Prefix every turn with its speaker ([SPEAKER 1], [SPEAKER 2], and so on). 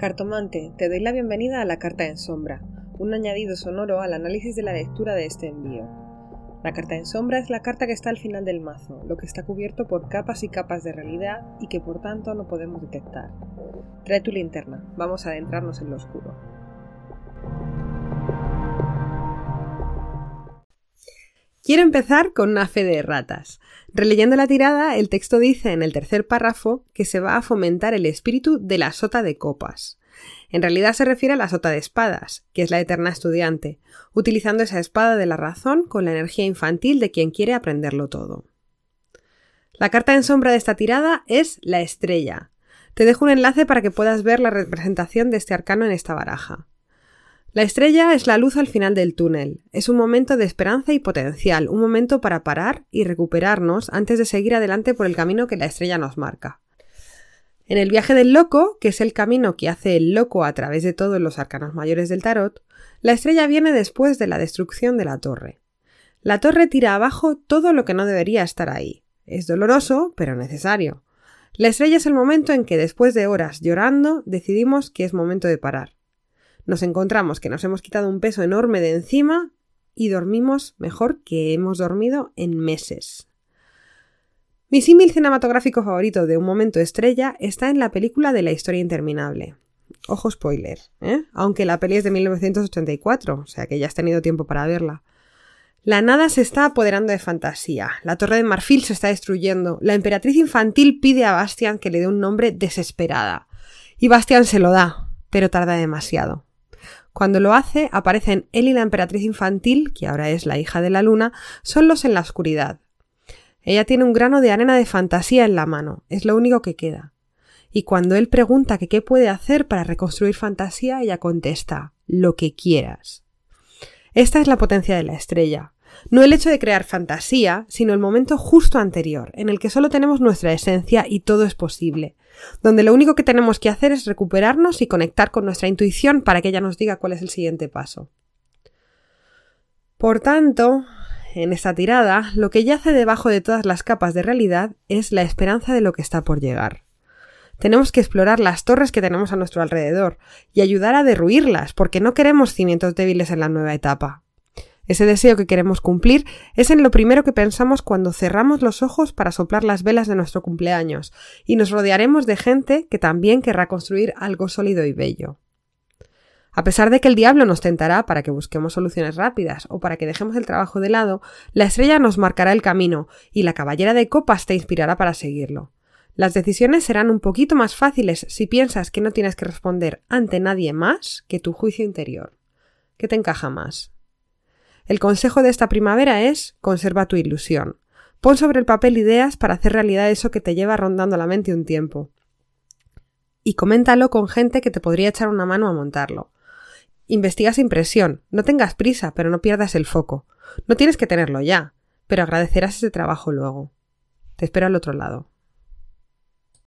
[SPEAKER 1] Cartomante, te doy la bienvenida a la carta en sombra, un añadido sonoro al análisis de la lectura de este envío. La carta en sombra es la carta que está al final del mazo, lo que está cubierto por capas y capas de realidad y que por tanto no podemos detectar. Trae tu linterna, vamos a adentrarnos en lo oscuro. Quiero empezar con una fe de ratas. Releyendo la tirada, el texto dice en el tercer párrafo que se va a fomentar el espíritu de la sota de copas. En realidad se refiere a la sota de espadas, que es la eterna estudiante, utilizando esa espada de la razón con la energía infantil de quien quiere aprenderlo todo. La carta en sombra de esta tirada es la estrella. Te dejo un enlace para que puedas ver la representación de este arcano en esta baraja. La estrella es la luz al final del túnel. Es un momento de esperanza y potencial, un momento para parar y recuperarnos antes de seguir adelante por el camino que la estrella nos marca. En el viaje del loco, que es el camino que hace el loco a través de todos los arcanos mayores del tarot, la estrella viene después de la destrucción de la torre. La torre tira abajo todo lo que no debería estar ahí. Es doloroso, pero necesario. La estrella es el momento en que después de horas llorando decidimos que es momento de parar nos encontramos que nos hemos quitado un peso enorme de encima y dormimos mejor que hemos dormido en meses. Mi símil cinematográfico favorito de un momento estrella está en la película de la historia interminable. Ojo spoiler, ¿eh? aunque la peli es de 1984, o sea que ya has tenido tiempo para verla. La nada se está apoderando de fantasía, la torre de marfil se está destruyendo, la emperatriz infantil pide a Bastian que le dé un nombre desesperada. Y Bastian se lo da, pero tarda demasiado. Cuando lo hace, aparecen él y la emperatriz infantil, que ahora es la hija de la luna, solos en la oscuridad. Ella tiene un grano de arena de fantasía en la mano, es lo único que queda. Y cuando él pregunta que qué puede hacer para reconstruir fantasía, ella contesta lo que quieras. Esta es la potencia de la estrella. No el hecho de crear fantasía, sino el momento justo anterior, en el que solo tenemos nuestra esencia y todo es posible, donde lo único que tenemos que hacer es recuperarnos y conectar con nuestra intuición para que ella nos diga cuál es el siguiente paso. Por tanto, en esta tirada, lo que yace debajo de todas las capas de realidad es la esperanza de lo que está por llegar. Tenemos que explorar las torres que tenemos a nuestro alrededor y ayudar a derruirlas, porque no queremos cimientos débiles en la nueva etapa. Ese deseo que queremos cumplir es en lo primero que pensamos cuando cerramos los ojos para soplar las velas de nuestro cumpleaños, y nos rodearemos de gente que también querrá construir algo sólido y bello. A pesar de que el diablo nos tentará para que busquemos soluciones rápidas o para que dejemos el trabajo de lado, la estrella nos marcará el camino y la caballera de copas te inspirará para seguirlo. Las decisiones serán un poquito más fáciles si piensas que no tienes que responder ante nadie más que tu juicio interior. ¿Qué te encaja más? El consejo de esta primavera es conserva tu ilusión. Pon sobre el papel ideas para hacer realidad eso que te lleva rondando la mente un tiempo. Y coméntalo con gente que te podría echar una mano a montarlo. Investiga sin presión, no tengas prisa, pero no pierdas el foco. No tienes que tenerlo ya, pero agradecerás ese trabajo luego. Te espero al otro lado.